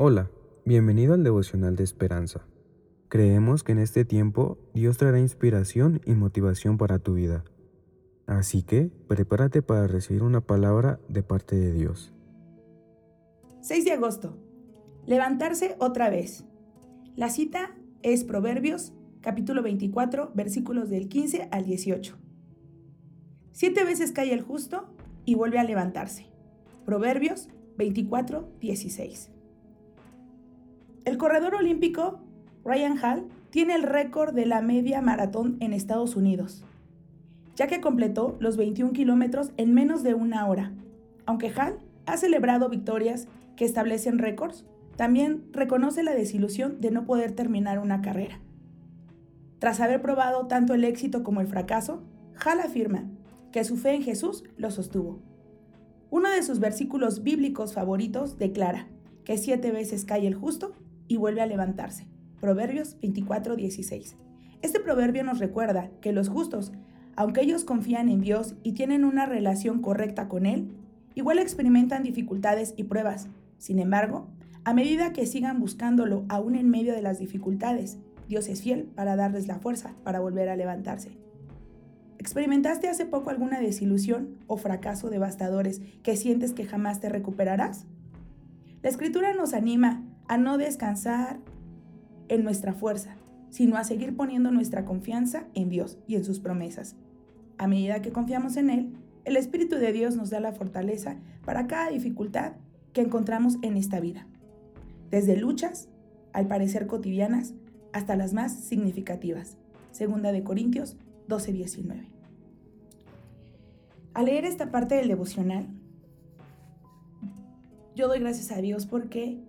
Hola, bienvenido al devocional de esperanza. Creemos que en este tiempo Dios traerá inspiración y motivación para tu vida. Así que prepárate para recibir una palabra de parte de Dios. 6 de agosto. Levantarse otra vez. La cita es Proverbios capítulo 24 versículos del 15 al 18. Siete veces cae el justo y vuelve a levantarse. Proverbios 24, 16. El corredor olímpico Ryan Hall tiene el récord de la media maratón en Estados Unidos, ya que completó los 21 kilómetros en menos de una hora. Aunque Hall ha celebrado victorias que establecen récords, también reconoce la desilusión de no poder terminar una carrera. Tras haber probado tanto el éxito como el fracaso, Hall afirma que su fe en Jesús lo sostuvo. Uno de sus versículos bíblicos favoritos declara que siete veces cae el justo y vuelve a levantarse. Proverbios 24:16. Este proverbio nos recuerda que los justos, aunque ellos confían en Dios y tienen una relación correcta con Él, igual experimentan dificultades y pruebas. Sin embargo, a medida que sigan buscándolo aún en medio de las dificultades, Dios es fiel para darles la fuerza para volver a levantarse. ¿Experimentaste hace poco alguna desilusión o fracaso devastadores que sientes que jamás te recuperarás? La escritura nos anima a no descansar en nuestra fuerza, sino a seguir poniendo nuestra confianza en Dios y en sus promesas. A medida que confiamos en Él, el Espíritu de Dios nos da la fortaleza para cada dificultad que encontramos en esta vida, desde luchas, al parecer cotidianas, hasta las más significativas. Segunda de Corintios 12:19. Al leer esta parte del devocional, yo doy gracias a Dios porque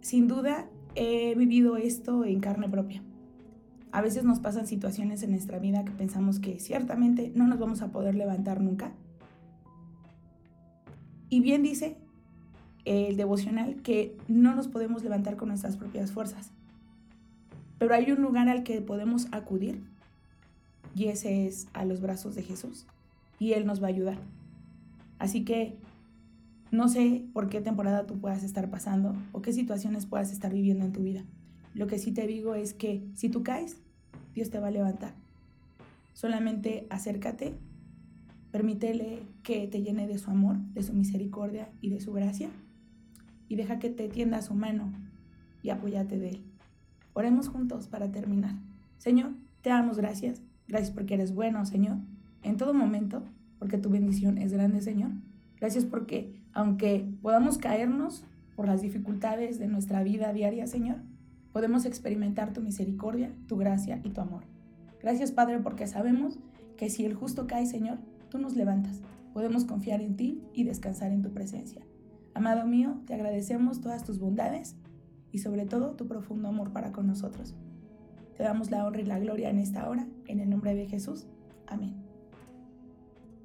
sin duda he vivido esto en carne propia. A veces nos pasan situaciones en nuestra vida que pensamos que ciertamente no nos vamos a poder levantar nunca. Y bien dice el devocional que no nos podemos levantar con nuestras propias fuerzas. Pero hay un lugar al que podemos acudir y ese es a los brazos de Jesús y Él nos va a ayudar. Así que no sé por qué temporada tú puedas estar pasando o qué situaciones puedas estar viviendo en tu vida. Lo que sí te digo es que si tú caes, Dios te va a levantar. Solamente acércate, permítele que te llene de su amor, de su misericordia y de su gracia y deja que te tienda su mano y apóyate de él. Oremos juntos para terminar. Señor, te damos gracias. Gracias porque eres bueno, Señor, en todo momento, porque tu bendición es grande, Señor. Gracias porque aunque podamos caernos por las dificultades de nuestra vida diaria, Señor, podemos experimentar tu misericordia, tu gracia y tu amor. Gracias, Padre, porque sabemos que si el justo cae, Señor, tú nos levantas. Podemos confiar en ti y descansar en tu presencia. Amado mío, te agradecemos todas tus bondades y sobre todo tu profundo amor para con nosotros. Te damos la honra y la gloria en esta hora, en el nombre de Jesús. Amén.